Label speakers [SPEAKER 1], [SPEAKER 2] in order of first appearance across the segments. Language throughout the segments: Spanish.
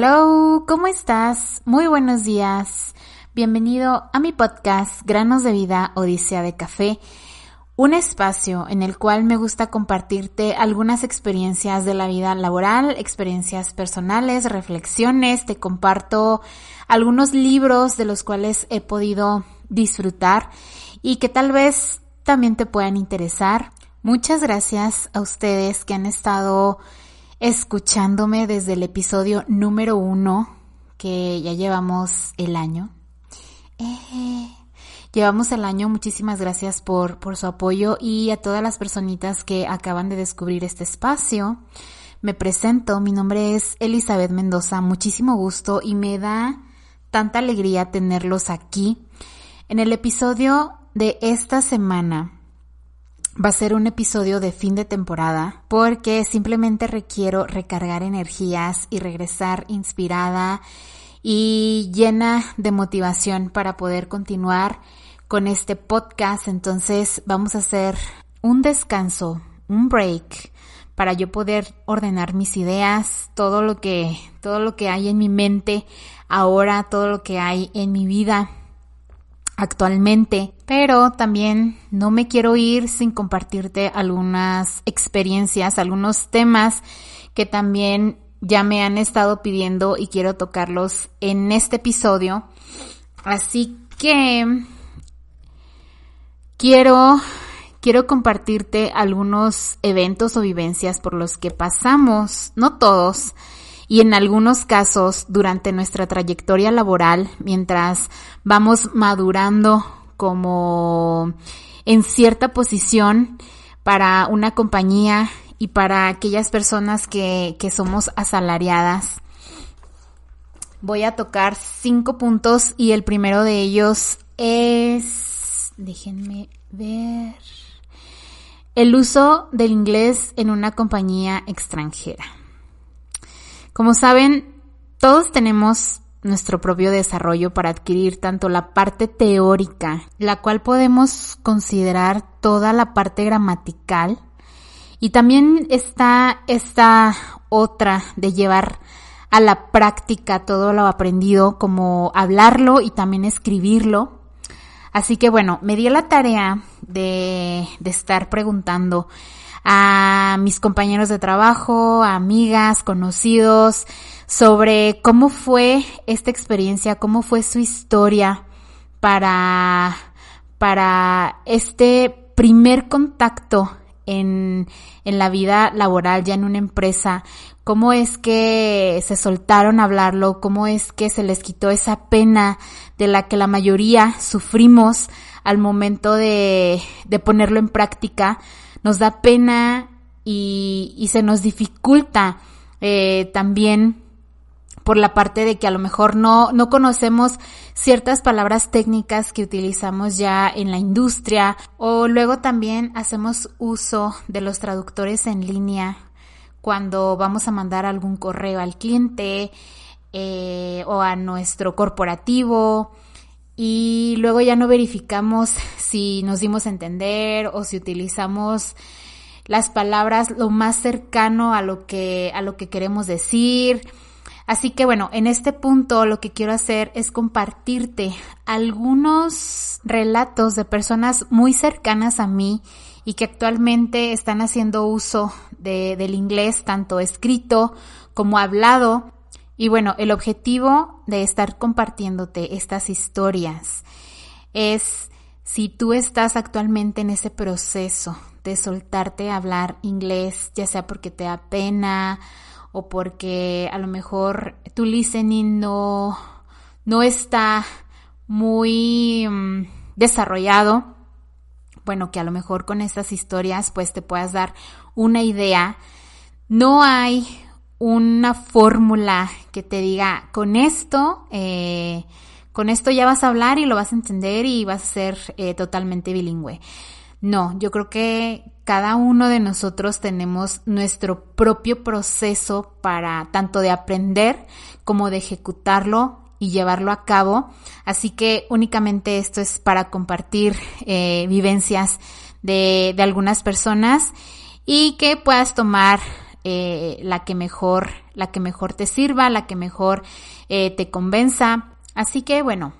[SPEAKER 1] Hello, ¿cómo estás? Muy buenos días. Bienvenido a mi podcast Granos de Vida Odisea de Café, un espacio en el cual me gusta compartirte algunas experiencias de la vida laboral, experiencias personales, reflexiones, te comparto algunos libros de los cuales he podido disfrutar y que tal vez también te puedan interesar. Muchas gracias a ustedes que han estado escuchándome desde el episodio número uno, que ya llevamos el año. Eh, llevamos el año, muchísimas gracias por, por su apoyo y a todas las personitas que acaban de descubrir este espacio. Me presento, mi nombre es Elizabeth Mendoza, muchísimo gusto y me da tanta alegría tenerlos aquí. En el episodio de esta semana va a ser un episodio de fin de temporada porque simplemente requiero recargar energías y regresar inspirada y llena de motivación para poder continuar con este podcast. Entonces vamos a hacer un descanso, un break para yo poder ordenar mis ideas, todo lo que todo lo que hay en mi mente ahora, todo lo que hay en mi vida actualmente, pero también no me quiero ir sin compartirte algunas experiencias, algunos temas que también ya me han estado pidiendo y quiero tocarlos en este episodio. Así que quiero quiero compartirte algunos eventos o vivencias por los que pasamos, no todos, y en algunos casos durante nuestra trayectoria laboral, mientras vamos madurando como en cierta posición para una compañía y para aquellas personas que, que somos asalariadas. Voy a tocar cinco puntos y el primero de ellos es, déjenme ver, el uso del inglés en una compañía extranjera. Como saben, todos tenemos nuestro propio desarrollo para adquirir tanto la parte teórica, la cual podemos considerar toda la parte gramatical, y también está esta otra de llevar a la práctica todo lo aprendido, como hablarlo y también escribirlo. Así que bueno, me di la tarea de, de estar preguntando a mis compañeros de trabajo, a amigas, conocidos, sobre cómo fue esta experiencia, cómo fue su historia para, para este primer contacto en, en la vida laboral, ya en una empresa, cómo es que se soltaron a hablarlo, cómo es que se les quitó esa pena de la que la mayoría sufrimos al momento de, de ponerlo en práctica, nos da pena y, se nos dificulta eh, también por la parte de que a lo mejor no, no conocemos ciertas palabras técnicas que utilizamos ya en la industria o luego también hacemos uso de los traductores en línea cuando vamos a mandar algún correo al cliente eh, o a nuestro corporativo y luego ya no verificamos si nos dimos a entender o si utilizamos las palabras lo más cercano a lo que a lo que queremos decir. Así que bueno, en este punto lo que quiero hacer es compartirte algunos relatos de personas muy cercanas a mí y que actualmente están haciendo uso de, del inglés tanto escrito como hablado y bueno, el objetivo de estar compartiéndote estas historias es si tú estás actualmente en ese proceso de soltarte a hablar inglés, ya sea porque te da pena o porque a lo mejor tu listening no, no está muy mm, desarrollado, bueno, que a lo mejor con estas historias pues te puedas dar una idea. No hay una fórmula que te diga, con esto, eh, con esto ya vas a hablar y lo vas a entender y vas a ser eh, totalmente bilingüe. No, yo creo que cada uno de nosotros tenemos nuestro propio proceso para tanto de aprender como de ejecutarlo y llevarlo a cabo. Así que únicamente esto es para compartir eh, vivencias de, de algunas personas y que puedas tomar eh, la que mejor, la que mejor te sirva, la que mejor eh, te convenza. Así que bueno,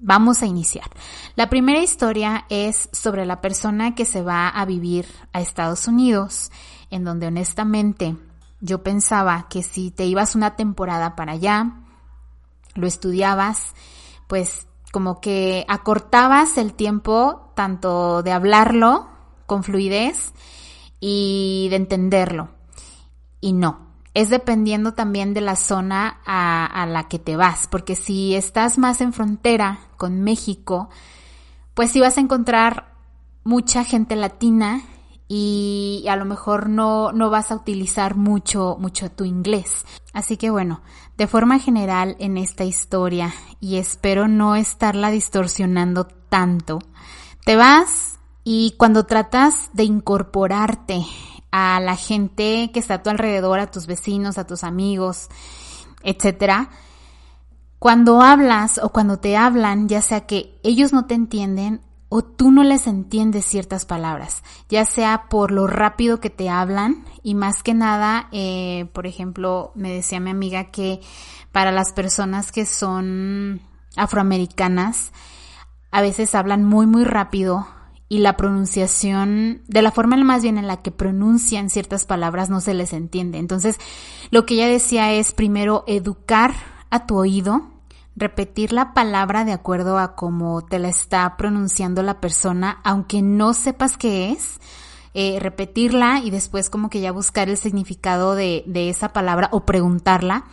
[SPEAKER 1] vamos a iniciar. La primera historia es sobre la persona que se va a vivir a Estados Unidos, en donde honestamente yo pensaba que si te ibas una temporada para allá, lo estudiabas, pues como que acortabas el tiempo tanto de hablarlo con fluidez y de entenderlo. Y no, es dependiendo también de la zona a, la que te vas, porque si estás más en frontera con México, pues sí vas a encontrar mucha gente latina y a lo mejor no, no vas a utilizar mucho, mucho tu inglés. Así que bueno, de forma general en esta historia, y espero no estarla distorsionando tanto, te vas y cuando tratas de incorporarte a la gente que está a tu alrededor, a tus vecinos, a tus amigos, etcétera, cuando hablas o cuando te hablan, ya sea que ellos no te entienden o tú no les entiendes ciertas palabras, ya sea por lo rápido que te hablan y más que nada, eh, por ejemplo, me decía mi amiga que para las personas que son afroamericanas, a veces hablan muy muy rápido y la pronunciación, de la forma más bien en la que pronuncian ciertas palabras no se les entiende. Entonces, lo que ella decía es primero educar a tu oído, repetir la palabra de acuerdo a cómo te la está pronunciando la persona, aunque no sepas qué es, eh, repetirla y después como que ya buscar el significado de, de, esa palabra o preguntarla.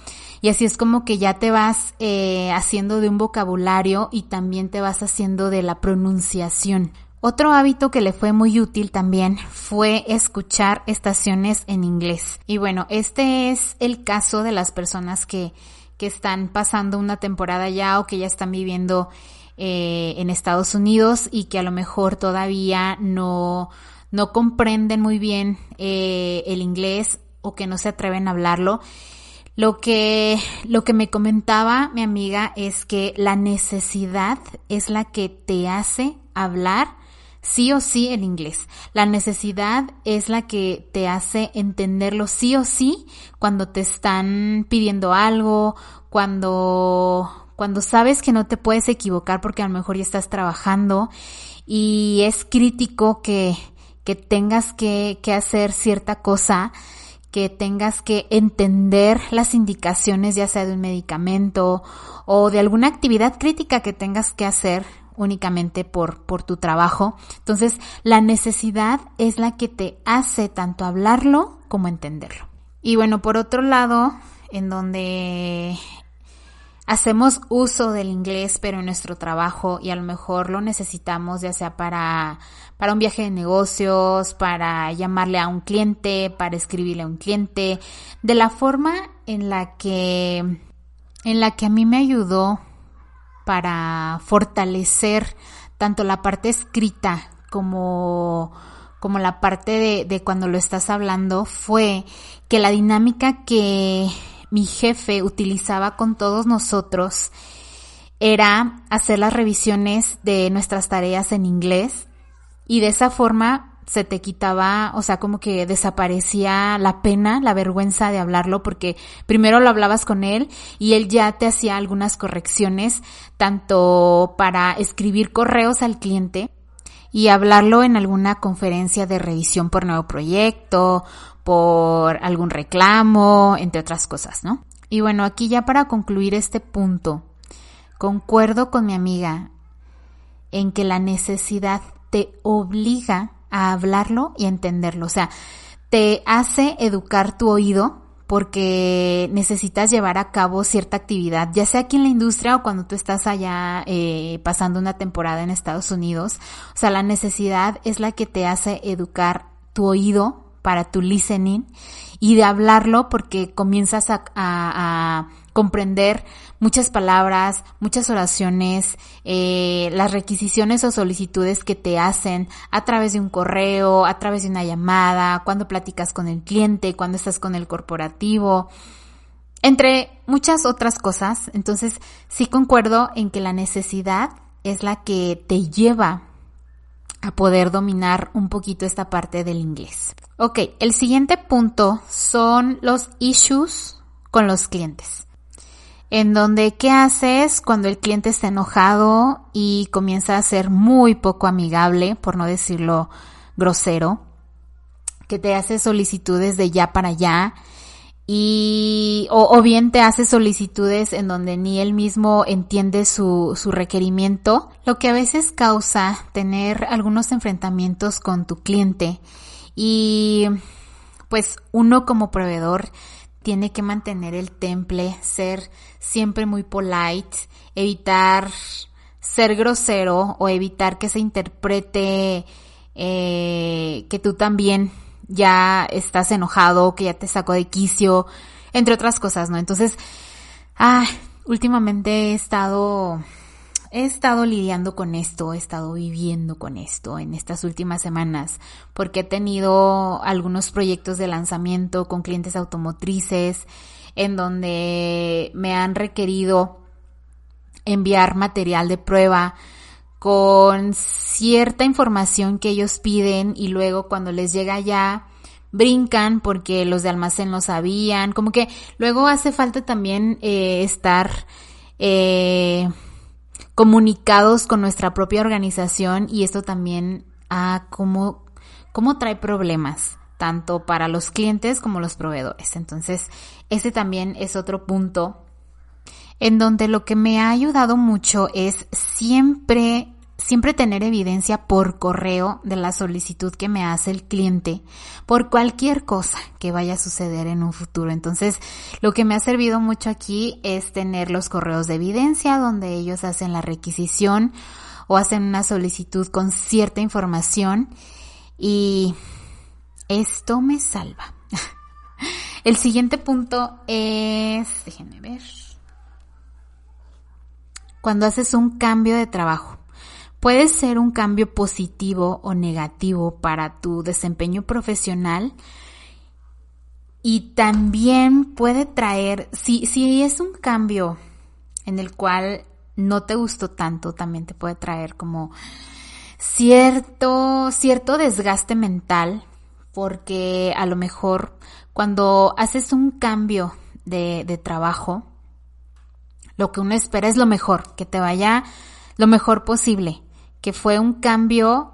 [SPEAKER 1] Y así es como que ya te vas eh, haciendo de un vocabulario y también te vas haciendo de la pronunciación. Otro hábito que le fue muy útil también fue escuchar estaciones en inglés. Y bueno, este es el caso de las personas que que están pasando una temporada ya o que ya están viviendo eh, en Estados Unidos y que a lo mejor todavía no, no comprenden muy bien eh, el inglés o que no se atreven a hablarlo. Lo que, lo que me comentaba mi amiga es que la necesidad es la que te hace hablar sí o sí el inglés. La necesidad es la que te hace entenderlo sí o sí cuando te están pidiendo algo, cuando cuando sabes que no te puedes equivocar porque a lo mejor ya estás trabajando y es crítico que, que tengas que, que hacer cierta cosa, que tengas que entender las indicaciones ya sea de un medicamento o de alguna actividad crítica que tengas que hacer únicamente por, por tu trabajo. Entonces, la necesidad es la que te hace tanto hablarlo como entenderlo. Y bueno, por otro lado, en donde hacemos uso del inglés, pero en nuestro trabajo y a lo mejor lo necesitamos ya sea para, para un viaje de negocios, para llamarle a un cliente, para escribirle a un cliente, de la forma en la que, en la que a mí me ayudó para fortalecer tanto la parte escrita como, como la parte de, de cuando lo estás hablando fue que la dinámica que mi jefe utilizaba con todos nosotros era hacer las revisiones de nuestras tareas en inglés y de esa forma se te quitaba, o sea, como que desaparecía la pena, la vergüenza de hablarlo, porque primero lo hablabas con él y él ya te hacía algunas correcciones, tanto para escribir correos al cliente y hablarlo en alguna conferencia de revisión por nuevo proyecto, por algún reclamo, entre otras cosas, ¿no? Y bueno, aquí ya para concluir este punto, concuerdo con mi amiga en que la necesidad te obliga a hablarlo y entenderlo. O sea, te hace educar tu oído porque necesitas llevar a cabo cierta actividad, ya sea aquí en la industria o cuando tú estás allá eh, pasando una temporada en Estados Unidos. O sea, la necesidad es la que te hace educar tu oído para tu listening y de hablarlo porque comienzas a, comprender muchas palabras, muchas oraciones, eh, las requisiciones o solicitudes que te hacen a través de un correo, a través de una llamada, cuando platicas con el cliente, cuando estás con el corporativo, entre muchas otras cosas. Entonces, sí concuerdo en que la necesidad es la que te lleva a poder dominar un poquito esta parte del inglés. Ok, el siguiente punto son los issues con los clientes. En donde, ¿qué haces cuando el cliente está enojado y comienza a ser muy poco amigable, por no decirlo grosero? Que te hace solicitudes de ya para allá y o, bien te hace solicitudes en donde ni él mismo entiende su, su requerimiento, lo que a veces causa tener algunos enfrentamientos con tu cliente y pues uno como proveedor tiene que mantener el temple, ser siempre muy polite, evitar ser grosero o evitar que se interprete eh, que tú también ya estás enojado, que ya te sacó de quicio, entre otras cosas, ¿no? Entonces, ah, últimamente he estado, he estado lidiando con esto, he estado viviendo con esto en estas últimas semanas, porque he tenido algunos proyectos de lanzamiento con clientes automotrices, en donde me han requerido enviar material de prueba, con cierta información que ellos piden y luego cuando les llega ya brincan porque los de almacén lo sabían, como que luego hace falta también eh, estar eh, comunicados con nuestra propia organización y esto también a cómo, cómo trae problemas tanto para los clientes como los proveedores. Entonces, ese también es otro punto en donde lo que me ha ayudado mucho es siempre siempre tener evidencia por correo de la solicitud que me hace el cliente por cualquier cosa que vaya a suceder en un futuro. Entonces, lo que me ha servido mucho aquí es tener los correos de evidencia donde ellos hacen la requisición o hacen una solicitud con cierta información y esto me salva. El siguiente punto es, déjenme ver, cuando haces un cambio de trabajo. Puede ser un cambio positivo o negativo para tu desempeño profesional y también puede traer, si, si es un cambio en el cual no te gustó tanto, también te puede traer como cierto, cierto desgaste mental, porque a lo mejor cuando haces un cambio de, de trabajo, lo que uno espera es lo mejor, que te vaya lo mejor posible que fue un cambio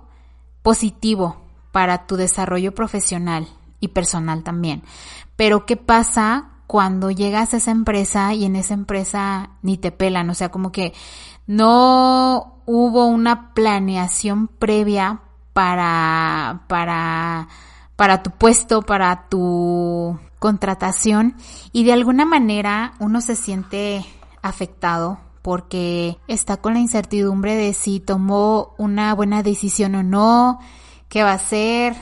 [SPEAKER 1] positivo para tu desarrollo profesional y personal también. Pero ¿qué pasa cuando llegas a esa empresa y en esa empresa ni te pelan? O sea, como que no hubo una planeación previa para, para, para tu puesto, para tu contratación y de alguna manera uno se siente afectado porque está con la incertidumbre de si tomó una buena decisión o no, qué va a hacer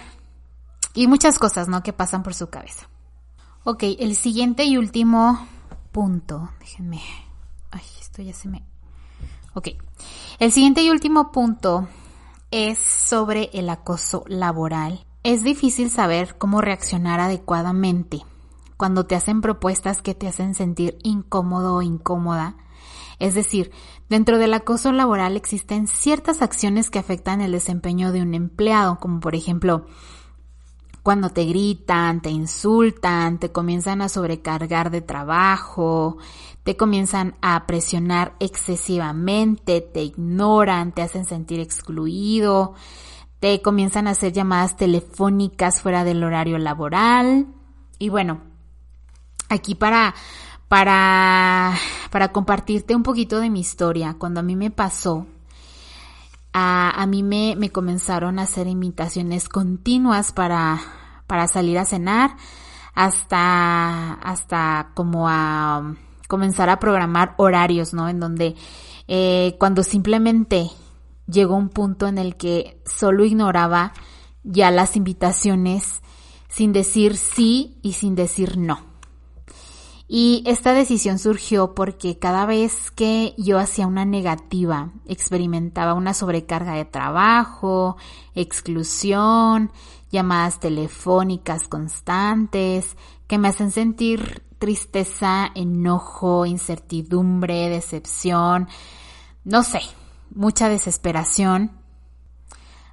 [SPEAKER 1] y muchas cosas, ¿no? Que pasan por su cabeza. Ok, el siguiente y último punto, déjenme, ay, esto ya se me... Ok, el siguiente y último punto es sobre el acoso laboral. Es difícil saber cómo reaccionar adecuadamente cuando te hacen propuestas que te hacen sentir incómodo o incómoda es decir, dentro del acoso laboral existen ciertas acciones que afectan el desempeño de un empleado, como por ejemplo, cuando te gritan, te insultan, te comienzan a sobrecargar de trabajo, te comienzan a presionar excesivamente, te ignoran, te hacen sentir excluido, te comienzan a hacer llamadas telefónicas fuera del horario laboral. Y bueno, aquí para para, para compartirte un poquito de mi historia. Cuando a mí me pasó, a, a mí me, me, comenzaron a hacer invitaciones continuas para, para salir a cenar, hasta, hasta como a comenzar a programar horarios, ¿no? En donde eh, cuando simplemente llegó un punto en el que solo ignoraba ya las invitaciones sin decir sí y sin decir no. Y esta decisión surgió porque cada vez que yo hacía una negativa, experimentaba una sobrecarga de trabajo, exclusión, llamadas telefónicas constantes, que me hacen sentir tristeza, enojo, incertidumbre, decepción, no sé, mucha desesperación.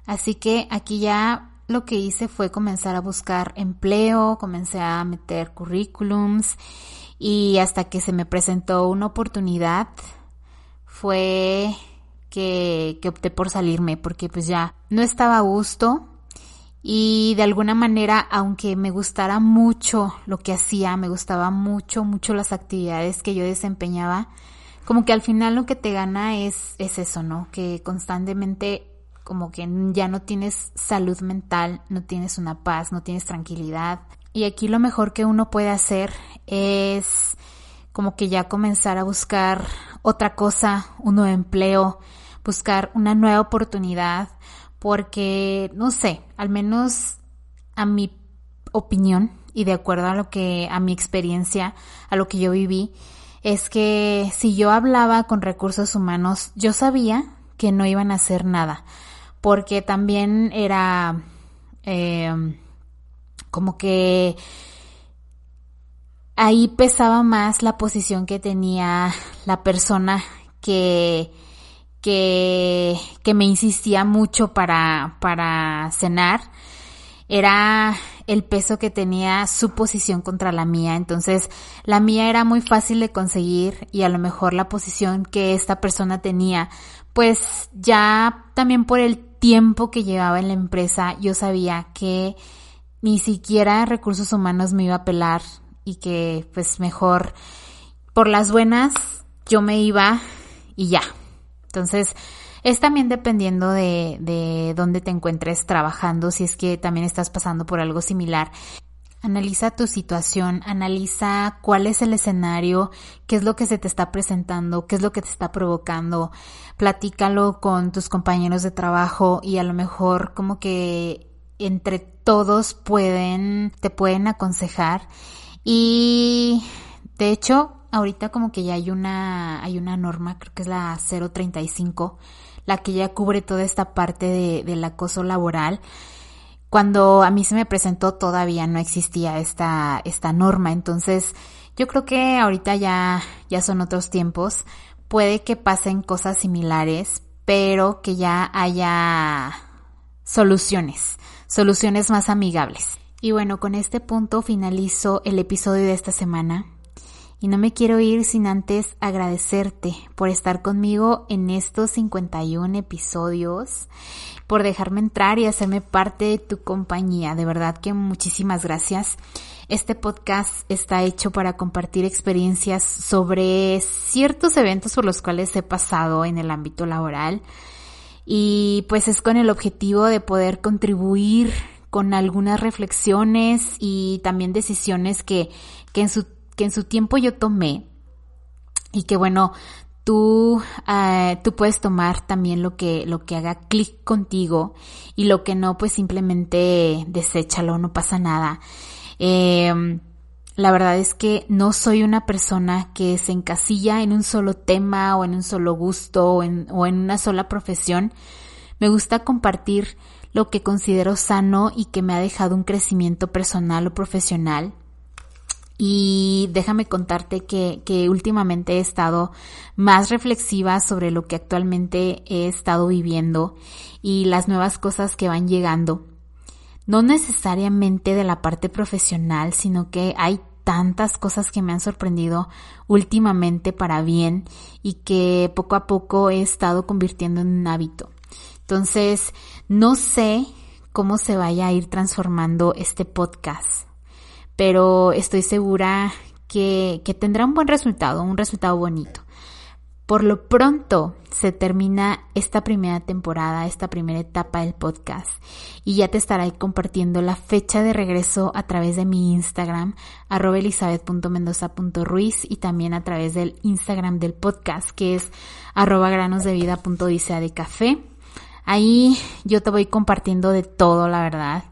[SPEAKER 1] Así que aquí ya lo que hice fue comenzar a buscar empleo, comencé a meter currículums y hasta que se me presentó una oportunidad fue que, que opté por salirme porque pues ya no estaba a gusto y de alguna manera, aunque me gustara mucho lo que hacía, me gustaba mucho, mucho las actividades que yo desempeñaba, como que al final lo que te gana es, es eso, ¿no? Que constantemente como que ya no tienes salud mental, no tienes una paz, no tienes tranquilidad. Y aquí lo mejor que uno puede hacer es como que ya comenzar a buscar otra cosa, un nuevo empleo, buscar una nueva oportunidad, porque, no sé, al menos a mi opinión y de acuerdo a lo que, a mi experiencia, a lo que yo viví, es que si yo hablaba con recursos humanos, yo sabía que no iban a hacer nada, porque también era eh, como que ahí pesaba más la posición que tenía la persona que que, que me insistía mucho para, para cenar era el peso que tenía su posición contra la mía. Entonces, la mía era muy fácil de conseguir y a lo mejor la posición que esta persona tenía, pues ya también por el tiempo que llevaba en la empresa, yo sabía que ni siquiera recursos humanos me iba a pelar y que pues mejor por las buenas yo me iba y ya, entonces, es también dependiendo de, de dónde te encuentres trabajando, si es que también estás pasando por algo similar. Analiza tu situación, analiza cuál es el escenario, qué es lo que se te está presentando, qué es lo que te está provocando. Platícalo con tus compañeros de trabajo y a lo mejor como que entre todos pueden, te pueden aconsejar. Y de hecho, ahorita como que ya hay una, hay una norma, creo que es la 035, la que ya cubre toda esta parte de, del acoso laboral. Cuando a mí se me presentó todavía no existía esta, esta norma, entonces yo creo que ahorita ya, ya son otros tiempos. Puede que pasen cosas similares, pero que ya haya soluciones, soluciones más amigables. Y bueno, con este punto finalizo el episodio de esta semana. Y no me quiero ir sin antes agradecerte por estar conmigo en estos 51 episodios, por dejarme entrar y hacerme parte de tu compañía. De verdad que muchísimas gracias. Este podcast está hecho para compartir experiencias sobre ciertos eventos por los cuales he pasado en el ámbito laboral y pues es con el objetivo de poder contribuir con algunas reflexiones y también decisiones que, que en su que en su tiempo yo tomé y que bueno, tú, uh, tú puedes tomar también lo que, lo que haga clic contigo y lo que no, pues simplemente deséchalo, no pasa nada. Eh, la verdad es que no soy una persona que se encasilla en un solo tema o en un solo gusto o en, o en una sola profesión. Me gusta compartir lo que considero sano y que me ha dejado un crecimiento personal o profesional. Y déjame contarte que, que, últimamente he estado más reflexiva sobre lo que actualmente he estado viviendo y las nuevas cosas que van llegando. No necesariamente de la parte profesional, sino que hay tantas cosas que me han sorprendido últimamente para bien y que poco a poco he estado convirtiendo en un hábito. Entonces, no sé cómo se vaya a ir transformando este podcast pero estoy segura que, que tendrá un buen resultado, un resultado bonito. Por lo pronto se termina esta primera temporada, esta primera etapa del podcast y ya te estaré compartiendo la fecha de regreso a través de mi Instagram, arroba elizabeth.mendoza.ruiz y también a través del Instagram del podcast que es arroba de café. Ahí yo te voy compartiendo de todo, la verdad.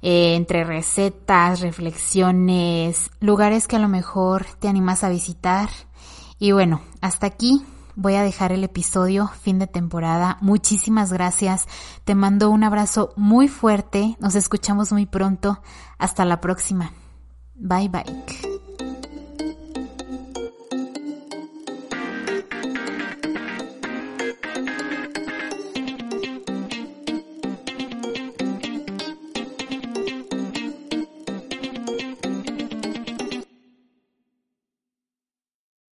[SPEAKER 1] Eh, entre recetas, reflexiones, lugares que a lo mejor te animas a visitar. Y bueno, hasta aquí voy a dejar el episodio fin de temporada. Muchísimas gracias. Te mando un abrazo muy fuerte. Nos escuchamos muy pronto. Hasta la próxima. Bye bye.